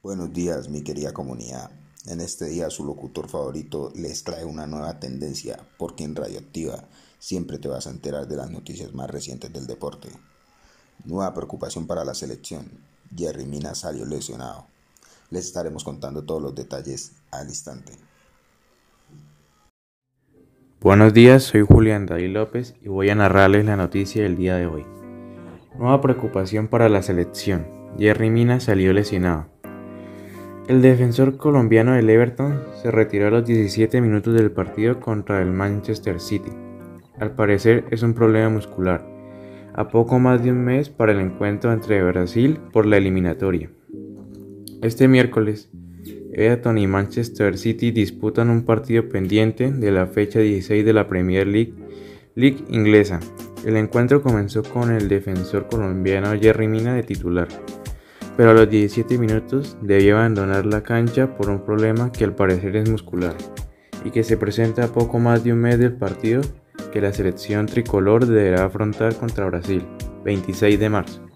Buenos días, mi querida comunidad. En este día su locutor favorito les trae una nueva tendencia, porque en Radioactiva siempre te vas a enterar de las noticias más recientes del deporte. Nueva preocupación para la selección. Jerry Mina salió lesionado. Les estaremos contando todos los detalles al instante. Buenos días, soy Julián David López y voy a narrarles la noticia del día de hoy. Nueva preocupación para la selección. Jerry Mina salió lesionado. El defensor colombiano del Everton se retiró a los 17 minutos del partido contra el Manchester City. Al parecer es un problema muscular, a poco más de un mes para el encuentro entre Brasil por la eliminatoria. Este miércoles, Everton y Manchester City disputan un partido pendiente de la fecha 16 de la Premier League, League inglesa. El encuentro comenzó con el defensor colombiano Jerry Mina de titular, pero a los 17 minutos debió abandonar la cancha por un problema que al parecer es muscular y que se presenta a poco más de un mes del partido que la selección tricolor deberá afrontar contra Brasil, 26 de marzo.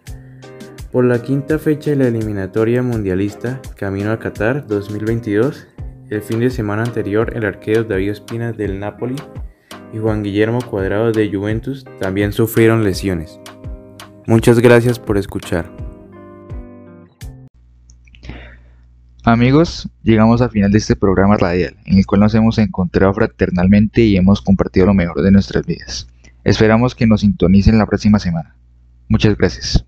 Por la quinta fecha de la eliminatoria mundialista Camino a Qatar 2022, el fin de semana anterior el arquero David Espina del Napoli y Juan Guillermo Cuadrado de Juventus también sufrieron lesiones. Muchas gracias por escuchar. Amigos, llegamos al final de este programa radial, en el cual nos hemos encontrado fraternalmente y hemos compartido lo mejor de nuestras vidas. Esperamos que nos sintonicen la próxima semana. Muchas gracias.